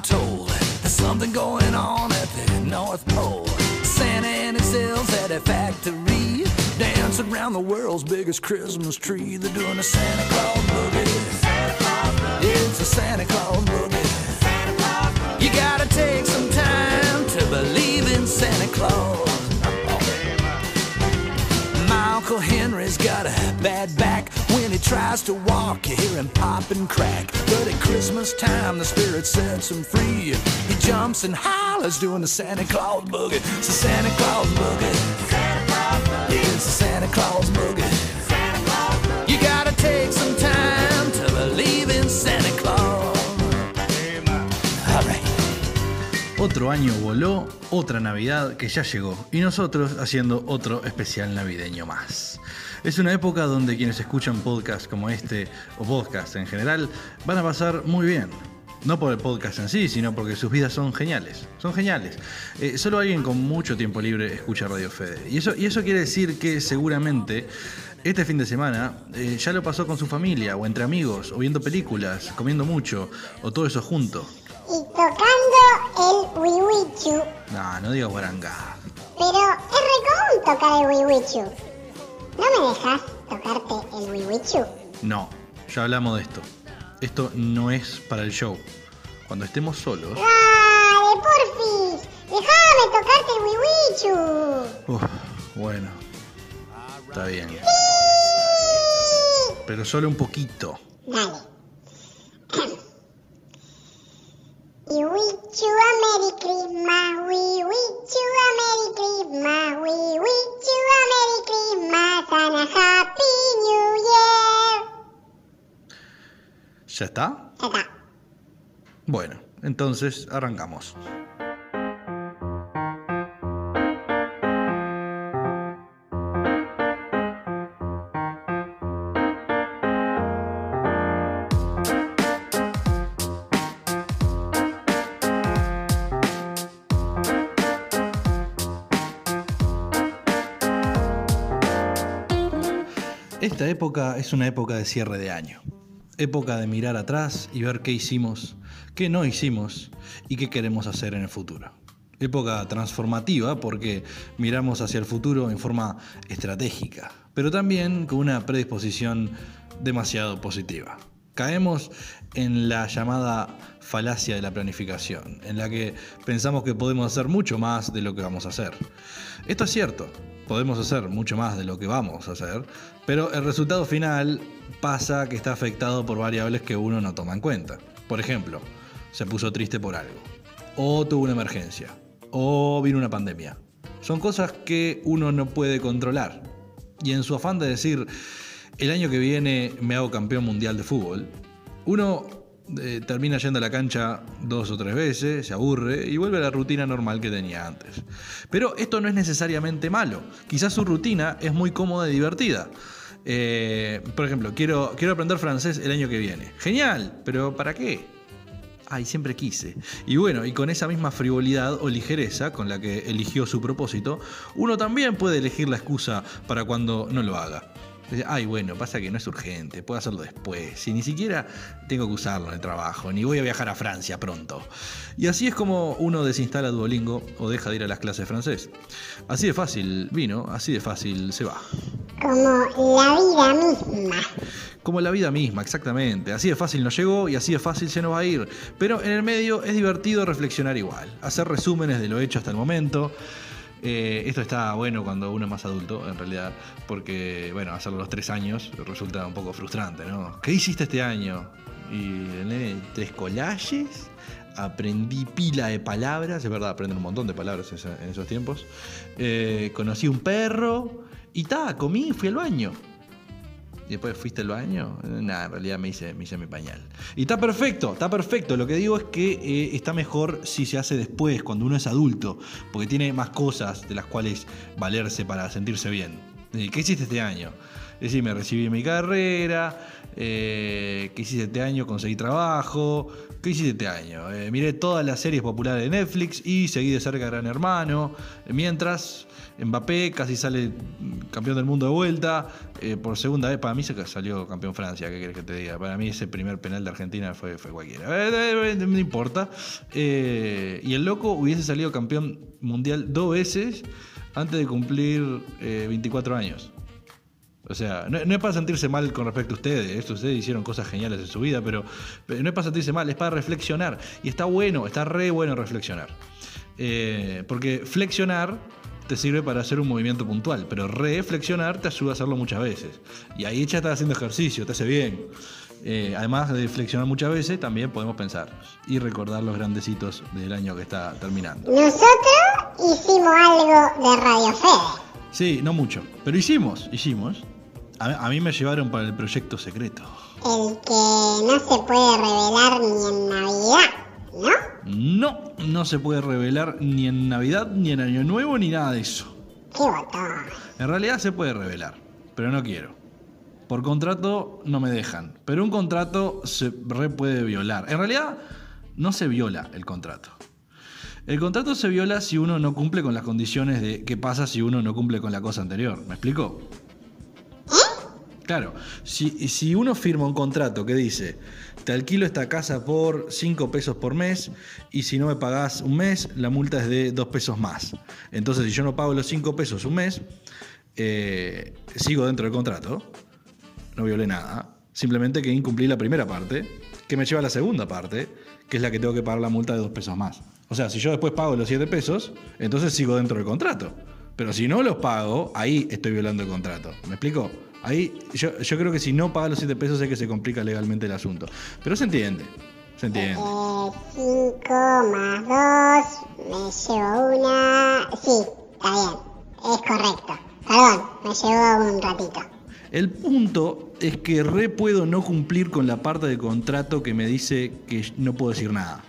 told there's something going on at the North Pole. Santa and his elves at a factory, dancing around the world's biggest Christmas tree. They're doing a Santa Claus boogie. It's a Santa Claus boogie. You gotta take some time to believe in Santa Claus. My Uncle Henry's got a bad back. Tries to walk, you hear him pop and crack. But at Christmas time, the spirit sets him free. He jumps and hollers doing the Santa Claus boogie. It's the Santa Claus boogie. Yeah, it's the Santa Claus boogie. You gotta take some time to believe in Santa Claus. Otro año voló, otra Navidad que ya llegó y nosotros haciendo otro especial navideño más. Es una época donde quienes escuchan podcasts como este o podcasts en general van a pasar muy bien. No por el podcast en sí, sino porque sus vidas son geniales. Son geniales. Eh, solo alguien con mucho tiempo libre escucha Radio Fede. Y eso, y eso quiere decir que seguramente este fin de semana eh, ya lo pasó con su familia, o entre amigos, o viendo películas, comiendo mucho, o todo eso junto. y tocando el wiwichu. No, no digas guaranga. Pero es recomún tocar el wiwichu. ¿No me dejas tocarte el wiwichu? No, ya hablamos de esto. Esto no es para el show. Cuando estemos solos. ¡Dale, porfis! ¡Déjame tocarte el wiwichu! Uf, bueno. Está bien. Pero solo un poquito. Bueno, entonces arrancamos. Esta época es una época de cierre de año. Época de mirar atrás y ver qué hicimos, qué no hicimos y qué queremos hacer en el futuro. Época transformativa porque miramos hacia el futuro en forma estratégica, pero también con una predisposición demasiado positiva. Caemos en la llamada falacia de la planificación, en la que pensamos que podemos hacer mucho más de lo que vamos a hacer. Esto es cierto, podemos hacer mucho más de lo que vamos a hacer, pero el resultado final pasa que está afectado por variables que uno no toma en cuenta. Por ejemplo, se puso triste por algo, o tuvo una emergencia, o vino una pandemia. Son cosas que uno no puede controlar. Y en su afán de decir, el año que viene me hago campeón mundial de fútbol, uno eh, termina yendo a la cancha dos o tres veces, se aburre y vuelve a la rutina normal que tenía antes. Pero esto no es necesariamente malo. Quizás su rutina es muy cómoda y divertida. Eh, por ejemplo, quiero, quiero aprender francés el año que viene. Genial, pero ¿para qué? Ay, siempre quise. Y bueno, y con esa misma frivolidad o ligereza con la que eligió su propósito, uno también puede elegir la excusa para cuando no lo haga. Ay, bueno, pasa que no es urgente, puedo hacerlo después. Si ni siquiera tengo que usarlo en el trabajo, ni voy a viajar a Francia pronto. Y así es como uno desinstala Duolingo o deja de ir a las clases de francés. Así de fácil vino, así de fácil se va. Como la vida misma, exactamente. Así de fácil nos llegó y así de fácil se nos va a ir. Pero en el medio es divertido reflexionar igual, hacer resúmenes de lo hecho hasta el momento. Eh, esto está bueno cuando uno es más adulto, en realidad, porque, bueno, hacerlo los tres años resulta un poco frustrante, ¿no? ¿Qué hiciste este año? Y tres collages, aprendí pila de palabras, es verdad, aprenden un montón de palabras en esos tiempos. Eh, conocí un perro y ta, comí, fui al baño. Y después fuiste al baño. Nada, en realidad me hice, hice mi pañal. Y está perfecto, está perfecto. Lo que digo es que eh, está mejor si se hace después, cuando uno es adulto, porque tiene más cosas de las cuales valerse para sentirse bien. Eh, ¿Qué hiciste este año? Es decir, me recibí mi carrera, eh, ¿qué hiciste este año? Conseguí trabajo, ¿qué hiciste este año? Miré todas las series populares de Netflix y seguí de cerca Gran Hermano, mientras Mbappé casi sale campeón del mundo de vuelta, eh, por segunda vez, para mí se salió campeón Francia, ¿qué quieres que te diga? Para mí ese primer penal de Argentina fue, fue cualquiera, Eh, eh, no importa. Y el loco hubiese salido campeón mundial dos veces antes de cumplir eh, 24 años. O sea, no, es para sentirse mal con respecto a ustedes, ustedes hicieron cosas geniales en su vida, pero, no es para sentirse mal, es para reflexionar. Y está bueno, está re bueno reflexionar. Porque flexionar te sirve para hacer un movimiento puntual, pero reflexionar te ayuda a hacerlo muchas veces. Y ahí ya estás haciendo ejercicio, te hace bien. Eh, además de flexionar muchas veces, también podemos pensar y recordar los grandecitos del año que está terminando. Nosotros hicimos algo de Radio Fede. Sí, no mucho, pero hicimos, hicimos. A, a mí me llevaron para el proyecto secreto. El que no se puede revelar ni en Navidad, ¿no? No, no se puede revelar ni en Navidad, ni en Año Nuevo, ni nada de eso. En realidad se puede revelar, pero no quiero. Por contrato no me dejan, pero un contrato se re puede violar. En realidad no se viola el contrato. El contrato se viola si uno no cumple con las condiciones de qué pasa si uno no cumple con la cosa anterior. ¿Me explico? Claro, si, uno firma un contrato que dice, te alquilo esta casa por 5 pesos por mes y si no me pagás un mes, la multa es de 2 pesos más. Entonces, si yo no pago los 5 pesos un mes, eh, sigo dentro del contrato, no violé nada, simplemente que incumplí la primera parte, que me lleva a la segunda parte, que es la que tengo que pagar la multa de 2 pesos más. O sea, si yo después pago los 7 pesos, entonces sigo dentro del contrato. Pero si no los pago, ahí estoy violando el contrato. ¿Me explico? Ahí yo, yo creo que si no paga los 7 pesos es que se complica legalmente el asunto. Pero se entiende. Se entiende. Eh, 5 más 2, me llevo una... Sí, está bien, es correcto. Perdón, me llevó un ratito. El punto es que re puedo no cumplir con la parte del contrato que me dice que no puedo decir nada.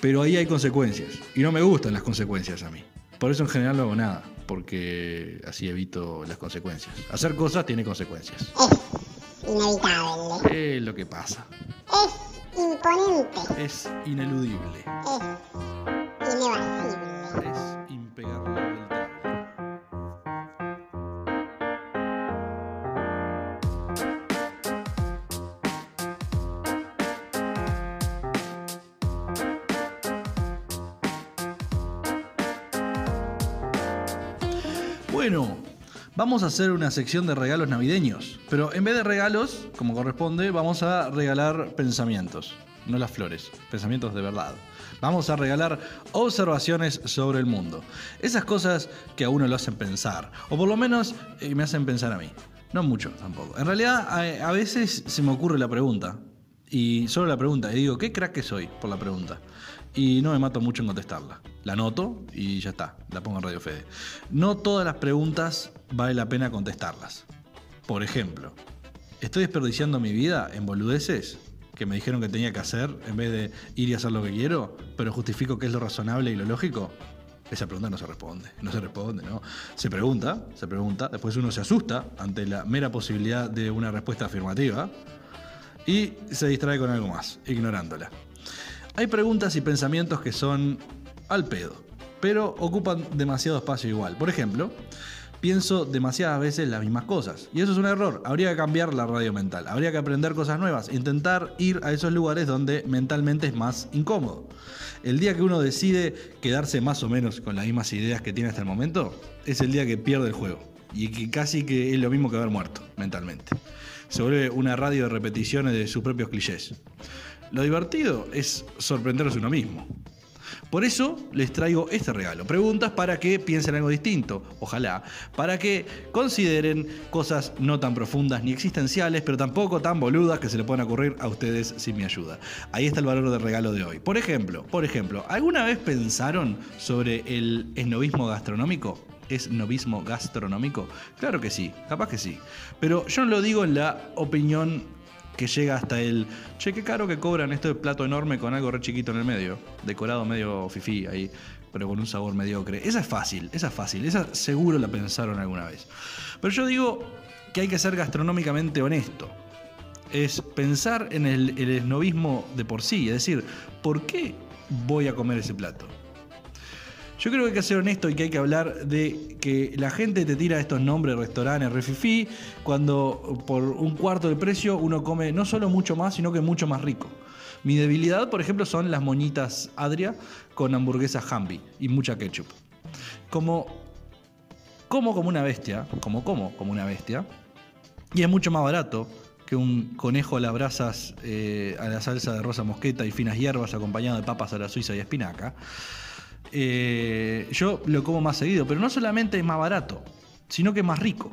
Pero ahí hay consecuencias. Y no me gustan las consecuencias a mí. Por eso en general no hago nada. Porque así evito las consecuencias. Hacer cosas tiene consecuencias. Es inevitable. Es lo que pasa. Es imponente. Es ineludible. Es inevasible. Es Bueno, vamos a hacer una sección de regalos navideños, pero en vez de regalos, como corresponde, vamos a regalar pensamientos, no las flores, pensamientos de verdad. Vamos a regalar observaciones sobre el mundo, esas cosas que a uno lo hacen pensar, o por lo menos eh, me hacen pensar a mí. No mucho tampoco. En realidad, a, veces se me ocurre la pregunta, y solo la pregunta, y digo, ¿qué crack que soy por la pregunta? Y no me mato mucho en contestarla. La anoto y ya está, la pongo en Radio Fede. No todas las preguntas vale la pena contestarlas. Por ejemplo, ¿estoy desperdiciando mi vida en boludeces que me dijeron que tenía que hacer en vez de ir y hacer lo que quiero, pero justifico que es lo razonable y lo lógico? Esa pregunta no se responde, no se responde, ¿no? Se pregunta, se pregunta, después uno se asusta ante la mera posibilidad de una respuesta afirmativa y se distrae con algo más, ignorándola. Hay preguntas y pensamientos que son al pedo, pero ocupan demasiado espacio igual. Por ejemplo, pienso demasiadas veces las mismas cosas. Y eso es un error. Habría que cambiar la radio mental. Habría que aprender cosas nuevas. Intentar ir a esos lugares donde mentalmente es más incómodo. El día que uno decide quedarse más o menos con las mismas ideas que tiene hasta el momento, es el día que pierde el juego. Y que casi que es lo mismo que haber muerto mentalmente. Se vuelve una radio de repeticiones de sus propios clichés. Lo divertido es sorprenderse uno mismo. Por eso les traigo este regalo. Preguntas para que piensen algo distinto, ojalá. Para que consideren cosas no tan profundas ni existenciales, pero tampoco tan boludas que se le puedan ocurrir a ustedes sin mi ayuda. Ahí está el valor del regalo de hoy. Por ejemplo, por ejemplo, ¿alguna vez pensaron sobre el esnovismo gastronómico? ¿Es novismo gastronómico? Claro que sí, capaz que sí. Pero yo no lo digo en la opinión que llega hasta el, che, qué caro que cobran este plato enorme con algo re chiquito en el medio, decorado medio fifí ahí, pero con un sabor mediocre. Esa es fácil, esa es fácil, esa seguro la pensaron alguna vez. Pero yo digo que hay que ser gastronómicamente honesto. Es pensar en el, el esnovismo de por sí, es decir, ¿por qué voy a comer ese plato? Yo creo que hay que ser honesto y que hay que hablar de que la gente te tira estos nombres restaurantes refifi cuando por un cuarto del precio uno come no solo mucho más, sino que mucho más rico. Mi debilidad, por ejemplo, son las moñitas Adria con hamburguesas Hamby y mucha ketchup. Como como como una bestia, como como como una bestia, y es mucho más barato que un conejo a las brasas eh, a la salsa de rosa mosqueta y finas hierbas acompañado de papas a la suiza y espinaca. Eh, yo lo como más seguido, pero no solamente es más barato, sino que es más rico.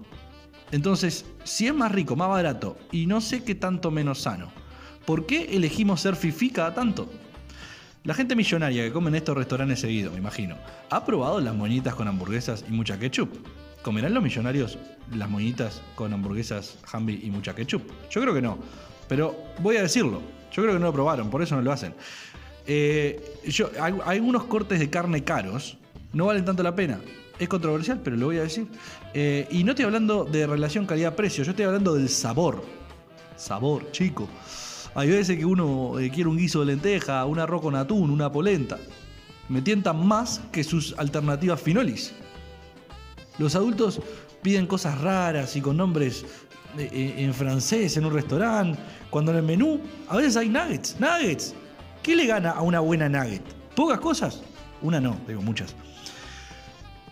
Entonces, si es más rico, más barato y no sé qué tanto menos sano, ¿por qué elegimos ser fifí cada tanto? La gente millonaria que come en estos restaurantes seguidos, me imagino, ¿ha probado las moñitas con hamburguesas y mucha ketchup? ¿Comerán los millonarios las moñitas con hamburguesas, hamby y mucha ketchup? Yo creo que no, pero voy a decirlo. Yo creo que no lo probaron, por eso no lo hacen. Eh, yo, hay, hay algunos cortes de carne caros, no valen tanto la pena. Es controversial, pero lo voy a decir. Eh, y no estoy hablando de relación calidad-precio, yo estoy hablando del sabor. Sabor, chico. Hay veces que uno eh, quiere un guiso de lenteja, un arroz con atún, una polenta. Me tientan más que sus alternativas finolis. Los adultos piden cosas raras y con nombres en francés en un restaurante, cuando en el menú a veces hay nuggets, nuggets. ¿Qué le gana a una buena nugget? ¿Pocas cosas? Una no, digo muchas.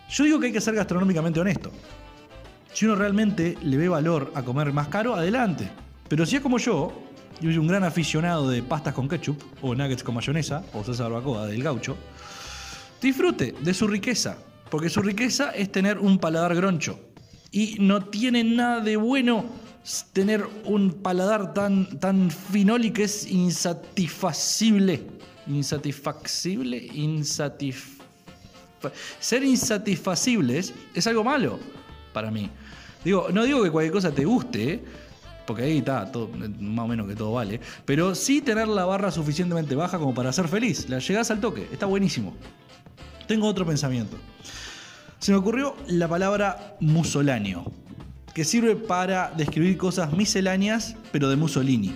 Yo digo que hay que ser gastronómicamente honesto. Si uno realmente le ve valor a comer más caro, adelante. Pero si es como yo, yo soy un gran aficionado de pastas con ketchup, o nuggets con mayonesa, o salsa barbacoa del gaucho, disfrute de su riqueza, porque su riqueza es tener un paladar groncho. Y no tiene nada de bueno tener un paladar tan, tan finol y que es insatisfacible. Insatisfacible, insatisf... Ser insatisfacibles es algo malo para mí. Digo, no digo que cualquier cosa te guste, porque ahí está, más o menos que todo vale, pero sí tener la barra suficientemente baja como para ser feliz. La llegás al toque, está buenísimo. Tengo otro pensamiento. Se me ocurrió la palabra musoláneo, que sirve para describir cosas misceláneas, pero de Mussolini,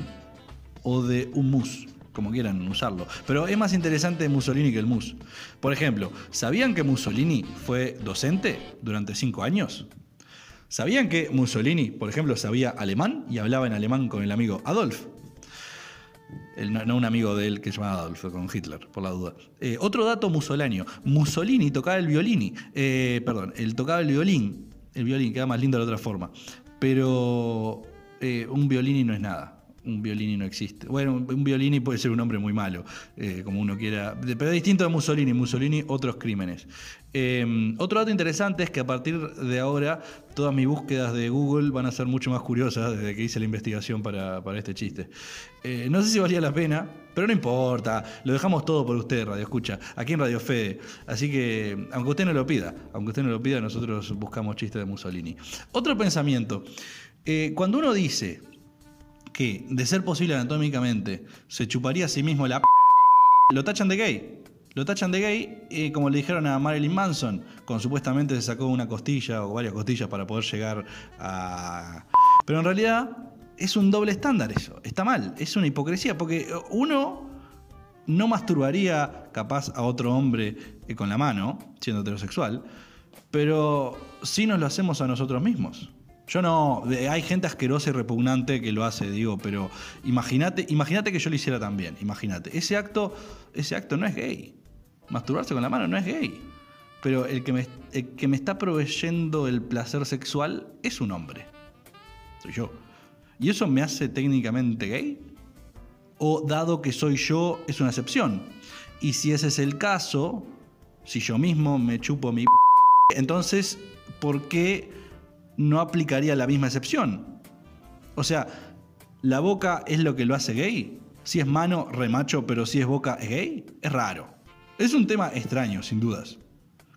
o de un mus, como quieran usarlo. Pero es más interesante Mussolini que el mus. Por ejemplo, ¿sabían que Mussolini fue docente durante cinco años? ¿Sabían que Mussolini, por ejemplo, sabía alemán y hablaba en alemán con el amigo Adolf? No, un amigo de él que se llamaba Adolf, con Hitler, por la duda. Eh, otro dato musoláneo. Mussolini tocaba el violín. eh, perdón, él tocaba el violín. El violín queda más lindo de otra forma. Pero eh, un violini no es nada. Un violini no existe. Bueno, un, violini puede ser un hombre muy malo, eh, como uno quiera. Pero distinto de Mussolini. Mussolini, otros crímenes. Eh, otro dato interesante es que a partir de ahora todas mis búsquedas de Google van a ser mucho más curiosas desde que hice la investigación para, para este chiste. Eh, no sé si valía la pena, pero no importa. Lo dejamos todo por usted, Radio Escucha, aquí en Radio Fede. Así que, aunque usted no lo pida, aunque usted no lo pida, nosotros buscamos chistes de Mussolini. Otro pensamiento. Eh, cuando uno dice que, de ser posible anatómicamente, se chuparía a sí mismo la p lo tachan de gay. Lo tachan de gay, eh, como le dijeron a Marilyn Manson, cuando supuestamente se sacó una costilla o varias costillas para poder llegar a... Pero en realidad es un doble estándar eso. Está mal, es una hipocresía, porque uno no masturbaría capaz a otro hombre eh, con la mano, siendo heterosexual, pero sí nos lo hacemos a nosotros mismos. Yo no, hay gente asquerosa y repugnante que lo hace, digo, pero imagínate, imagínate que yo lo hiciera también, imagínate. Ese acto, ese acto no es gay. Masturbarse con la mano no es gay. Pero el que me, el que me está proveyendo el placer sexual es un hombre. Soy yo. ¿Y eso me hace técnicamente gay? ¿O dado que soy yo es una excepción? Y si ese es el caso, si yo mismo me chupo mi entonces, ¿por qué no aplicaría la misma excepción? O sea, ¿la boca es lo que lo hace gay? Si es mano, remacho, pero si es boca, ¿es gay? Es raro. Es un tema extraño, sin dudas.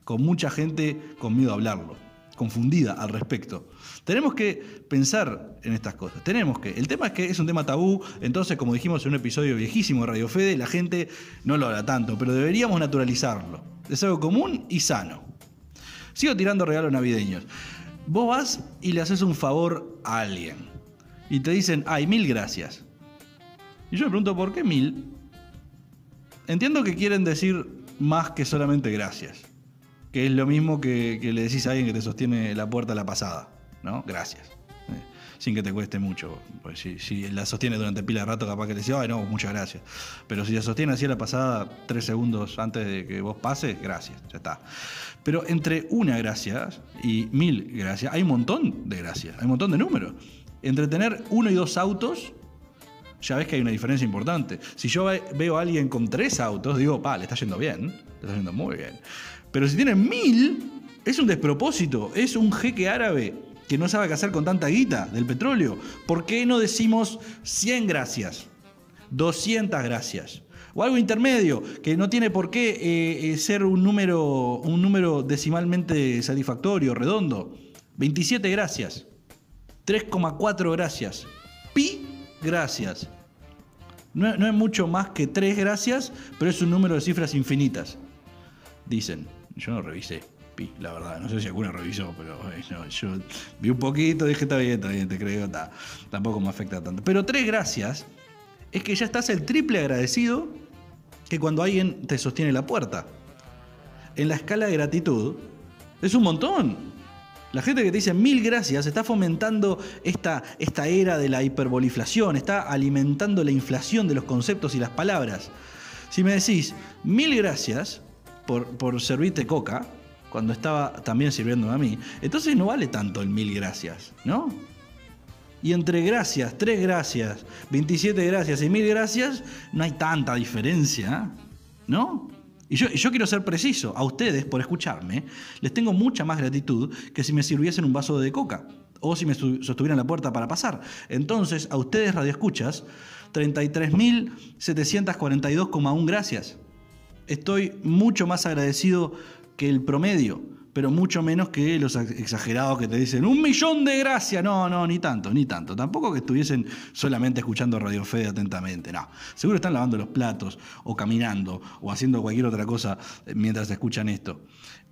Con mucha gente con miedo a hablarlo, confundida al respecto. Tenemos que pensar en estas cosas. Tenemos que. El tema es que es un tema tabú, entonces, como dijimos en un episodio viejísimo de Radio Fede, la gente no lo habla tanto, pero deberíamos naturalizarlo. Es algo común y sano. Sigo tirando regalos navideños. Vos vas y le haces un favor a alguien. Y te dicen, ay, mil gracias. Y yo me pregunto, ¿por qué mil? Entiendo que quieren decir más que solamente gracias. Que es lo mismo que, que le decís a alguien que te sostiene la puerta a la pasada. ¿No? Gracias. Sin que te cueste mucho. Pues si, la sostiene durante pila de rato, capaz que te decís, ay, no, muchas gracias. Pero si la sostiene así a la pasada, tres segundos antes de que vos pases, gracias, ya está. Pero entre una gracia y mil gracias, hay un montón de gracias, hay un montón de números. Entre tener uno y dos autos, ya ves que hay una diferencia importante. Si yo ve- veo a alguien con tres autos, digo, pa, le está yendo bien, le está yendo muy bien. Pero si tiene mil, es un despropósito, es un jeque árabe que no sabe qué hacer con tanta guita del petróleo. ¿Por qué no decimos 100 gracias? 200 gracias. O algo intermedio, que no tiene por qué eh, eh, ser un número, un número decimalmente satisfactorio, redondo. 27 gracias. 3,4 gracias. Pi gracias. No, no es mucho más que 3 gracias, pero es un número de cifras infinitas. Dicen. Yo no revisé la verdad. No sé si alguno revisó, pero eh, yo vi un poquito, dije, está bien, está bien, te creo, está. tampoco me afecta tanto. Pero 3 gracias es que ya estás el triple agradecido que cuando alguien te sostiene la puerta. En la escala de gratitud, es un montón. La gente que te dice mil gracias está fomentando esta, esta era de la hiperboliflación, está alimentando la inflación de los conceptos y las palabras. Si me decís mil gracias por, por servirte coca, cuando estaba también sirviéndome a mí, entonces no vale tanto el mil gracias, ¿no? Y entre gracias, tres gracias, 27 gracias y mil gracias, no hay tanta diferencia, ¿no? Y yo, yo quiero ser preciso, a ustedes por escucharme, les tengo mucha más gratitud que si me sirviesen un vaso de coca o si me sostuvieran la puerta para pasar. Entonces, a ustedes radioescuchas, 33.742,1 gracias. Estoy mucho más agradecido que el promedio, pero mucho menos que los ex- exagerados que te dicen un millón de gracias. No, no, ni tanto, ni tanto. Tampoco que estuviesen solamente escuchando Radio Fede atentamente, no. Seguro están lavando los platos, o caminando, o haciendo cualquier otra cosa eh, mientras escuchan esto,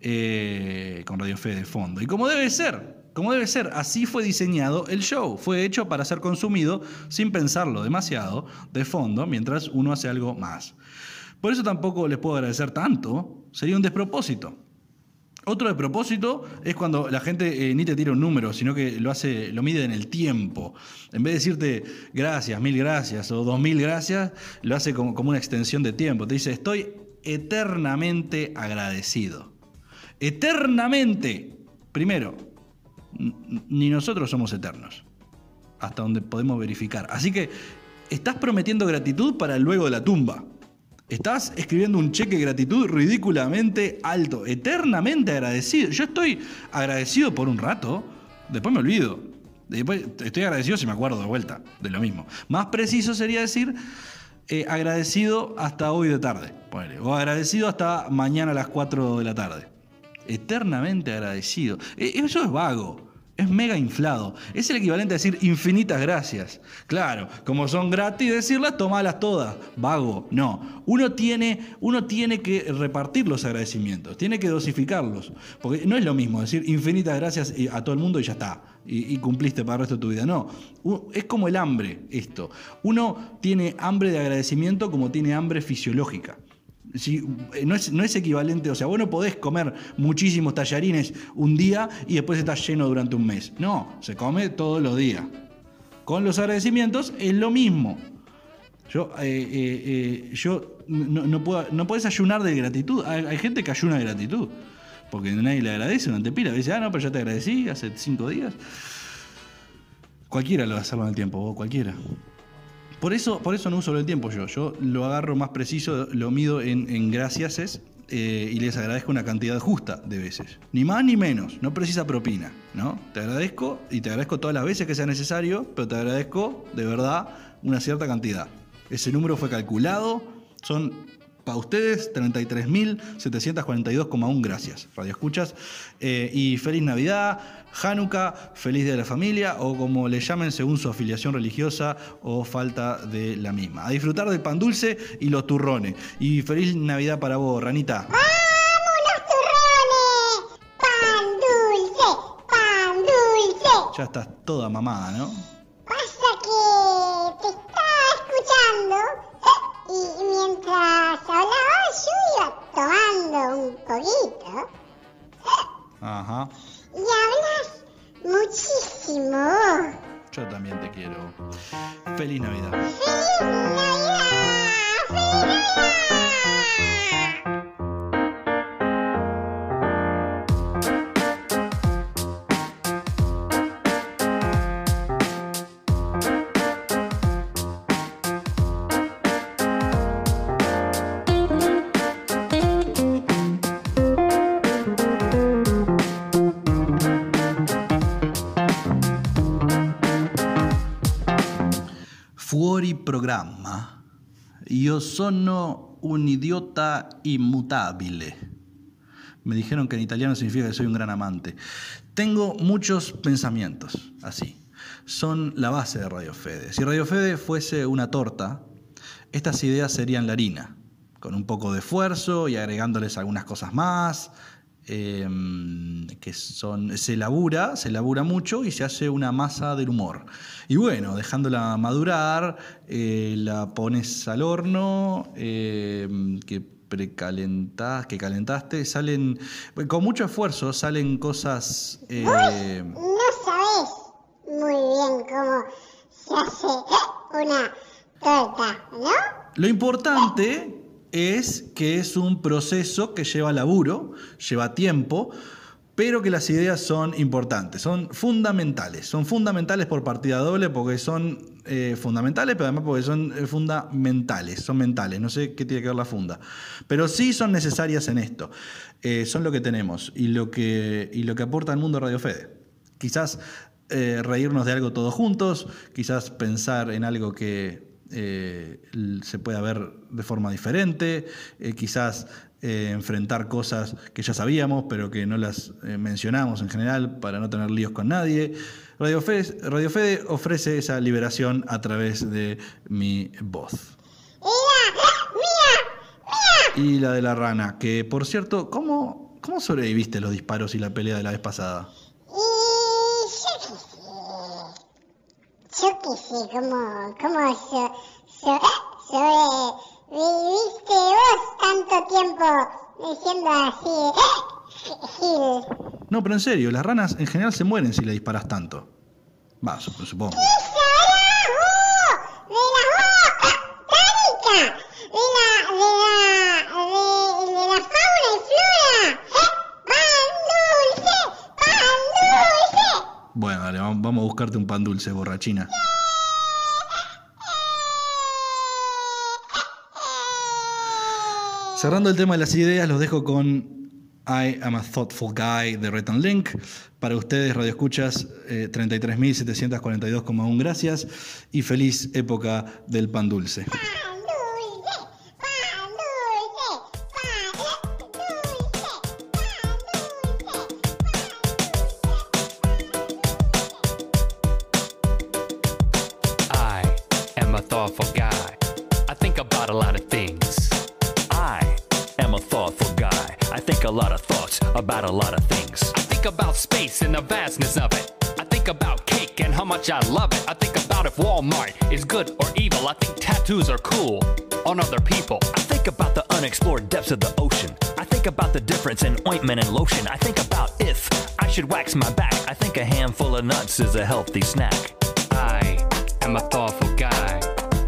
eh, con Radio Fede de fondo. Y como debe ser, como debe ser, así fue diseñado el show. Fue hecho para ser consumido sin pensarlo demasiado, de fondo, mientras uno hace algo más. Por eso tampoco les puedo agradecer tanto, sería un despropósito. Otro despropósito es cuando la gente eh, ni te tira un número, sino que lo hace, lo mide en el tiempo. En vez de decirte gracias, mil gracias o dos mil gracias, lo hace como, como una extensión de tiempo. Te dice, estoy eternamente agradecido. Eternamente. Primero, ni nosotros somos eternos hasta donde podemos verificar. Así que estás prometiendo gratitud para luego de la tumba. Estás escribiendo un cheque de gratitud ridículamente alto, eternamente agradecido. Yo estoy agradecido por un rato, después me olvido. Después estoy agradecido si me acuerdo de vuelta de lo mismo. Más preciso sería decir eh, agradecido hasta hoy de tarde, o agradecido hasta mañana a las 4 de la tarde. Eternamente agradecido. Eh, Eso es vago. Es mega inflado. Es el equivalente a decir infinitas gracias. Claro, como son gratis decirlas, tomalas todas. Vago. No. Uno tiene, uno tiene que repartir los agradecimientos. Tiene que dosificarlos. Porque no es lo mismo decir infinitas gracias a todo el mundo y ya está. Y, y cumpliste para el resto de tu vida. No. Es como el hambre esto. Uno tiene hambre de agradecimiento como tiene hambre fisiológica. Si, eh, no, es, no es equivalente, o sea, vos no podés comer muchísimos tallarines un día y después estás lleno durante un mes. No, se come todos los días. Con los agradecimientos es lo mismo. Yo, eh, eh, yo no, no no ayunar de gratitud. Hay, gente que ayuna de gratitud. Porque nadie le agradece durante pila. Dice, ah, no, pero ya te agradecí hace cinco días. Cualquiera lo va a hacerlo en el tiempo, vos, cualquiera. Por eso, por eso no uso el tiempo yo. Yo lo agarro más preciso, lo mido en, en graciases eh, y les agradezco una cantidad justa de veces. Ni más ni menos. No precisa propina. ¿no? Te agradezco y te agradezco todas las veces que sea necesario, pero te agradezco de verdad una cierta cantidad. Ese número fue calculado. Son para ustedes, 33.742,1 gracias, Radio Escuchas. Eh, y feliz Navidad, Hanukkah, feliz Día de la Familia o como le llamen según su afiliación religiosa o falta de la misma. A disfrutar del pan dulce y los turrones. Y feliz Navidad para vos, Ranita. ¡Vamos los turrones! ¡Pan dulce! ¡Pan dulce! Ya estás toda mamada, ¿no? Ajá. y hablas muchísimo. Yo también te quiero. Feliz Navidad. Io sono un idiota inmutabile. Me dijeron que en italiano significa que soy un gran amante. Tengo muchos pensamientos, así. Son la base de Radio Fede. Si Radio Fede fuese una torta, estas ideas serían la harina, con un poco de esfuerzo y agregándoles algunas cosas más, em, que son, se labura, se labura mucho y se hace una masa del humor. Y bueno, dejándola madurar, eh, la pones al horno, em, que precalentás, que calentaste, salen, con mucho esfuerzo salen cosas... eh, No sabes muy bien cómo se hace una torta, ¿no? Lo importante es que es un proceso que lleva laburo, lleva tiempo, pero que las ideas son importantes, son fundamentales. Son fundamentales por partida doble porque son eh, fundamentales, pero además porque son eh, fundamentales, son mentales. No sé qué tiene que ver la funda. Pero sí son necesarias en esto. Eh, son lo que tenemos y lo que, y lo que aporta al mundo Radio Fede. Quizás reírnos de algo todos juntos, quizás pensar en algo que eh, se pueda ver de forma diferente, eh, quizás eh, enfrentar cosas que ya sabíamos, pero que no las mencionamos en general para no tener líos con nadie. Radio Fede, Radio Fede ofrece esa liberación a través de mi voz. Y la de la rana, que por cierto, ¿cómo, cómo sobreviviste los disparos y la pelea de la vez pasada? Y yo qué sé. Sé, cómo, cómo so, so, sobreviviste vos tanto tiempo diciendo así, Gil. No, pero en serio, las ranas en general se mueren si le disparas tanto. Va, sup- supongo. ¡De la botánica! ¡De la, de la, de, de la fauna y flora! ¡Pan dulce! ¡Pan dulce! Bueno, dale, vam- vamos a buscarte un pan dulce, borrachina. Cerrando el tema de las ideas, los dejo con I Am a Thoughtful Guy de and Link. Para ustedes, Radio Escuchas, eh, 33.742,1 gracias y feliz época del pan dulce. ¡Pan dulce! ¡Pan dulce! ¡Pan I am a thoughtful guy. I think about a lot of things. Lot of thoughts about a lot of things. I think about space and the vastness of it. I think about cake and how much I love it. I think about if Walmart is good or evil. I think tattoos are cool on other people. I think about the unexplored depths of the ocean. I think about the difference in ointment and lotion. I think about if I should wax my back. I think a handful of nuts is a healthy snack. I am a thoughtful guy.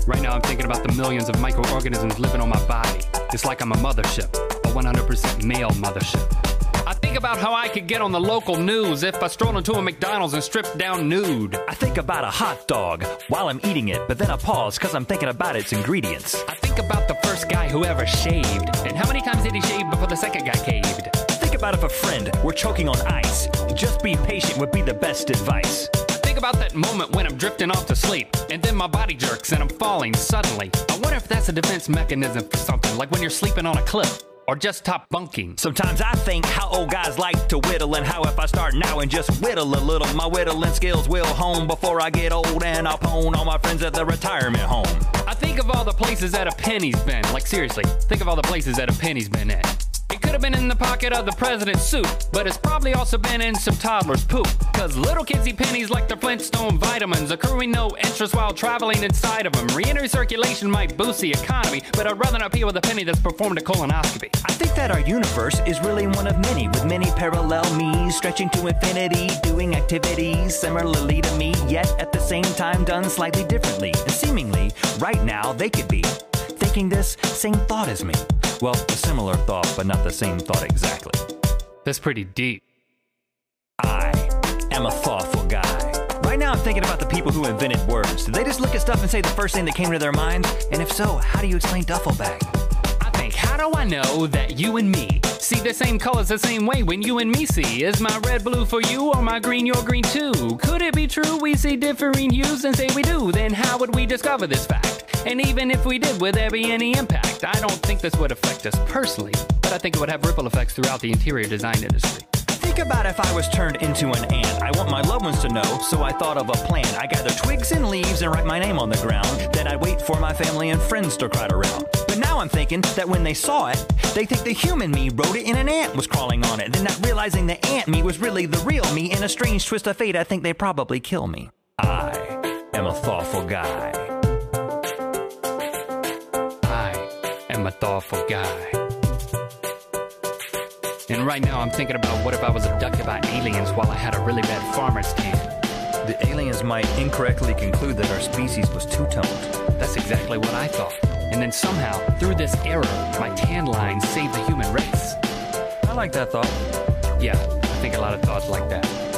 Right now, I'm thinking about the millions of microorganisms living on my body. It's like I'm a mothership, 100% male mothership. I think about how I could get on the local news if I strolled into a McDonald's and stripped down nude. I think about a hot dog while I'm eating it, but then I pause because I'm thinking about its ingredients. I think about the first guy who ever shaved, and how many times did he shave before the second guy caved? I Think about if a friend were choking on ice. Just be patient would be the best advice. I think about that moment when I'm drifting off to sleep, and then my body jerks and I'm falling suddenly. I wonder if that's a defense mechanism for something, like when you're sleeping on a cliff, or just top bunking. Sometimes I think how old guys like to whittle and how if I start now and just whittle a little, my whittling skills will hone before I get old and I'll pwn all my friends at the retirement home. I think of all the places that a penny's been. Like seriously, think of all the places that a penny's been in. It could have been in the pocket of the president's suit, but it's probably also been in some toddler's poop. Cause little kids eat pennies like they're Flintstone vitamins, accruing no interest while traveling inside of them. Re-entry circulation might boost the economy, but I'd rather not pee with a penny that's performed a colonoscopy. I think that our universe is really one of many, with many parallel me's stretching to infinity, doing activities similarly to me, yet at the same time done slightly differently. And seemingly, right now, they could be thinking this same thought as me. Well, a similar thought, but not the same thought exactly. That's pretty deep. I am a thoughtful guy. Right now, I'm thinking about the people who invented words. Did they just look at stuff and say the first thing that came to their mind? And if so, how do you explain duffel bag? I think, how do I know that you and me see the same colors the same way when you and me see? Is my red blue for you or my green your green too? Could it be true we see differing hues and say we do? Then how would we discover this fact? And even if we did, would there be any impact? I don't think this would affect us personally, but I think it would have ripple effects throughout the interior design industry. Think about if I was turned into an ant. I want my loved ones to know, so I thought of a plan. I gather twigs and leaves and write my name on the ground. Then I'd wait for my family and friends to crowd around. But now I'm thinking that when they saw it, they think the human me wrote it and an ant was crawling on it. Then not realizing the ant me was really the real me. In a strange twist of fate, I think they probably kill me. I am a thoughtful guy. Am a thoughtful guy. And right now I'm thinking about what if I was abducted by aliens while I had a really bad farmer's tan? The aliens might incorrectly conclude that our species was two toned. That's exactly what I thought. And then somehow, through this error, my tan line saved the human race. I like that thought. Yeah, I think a lot of thoughts like that.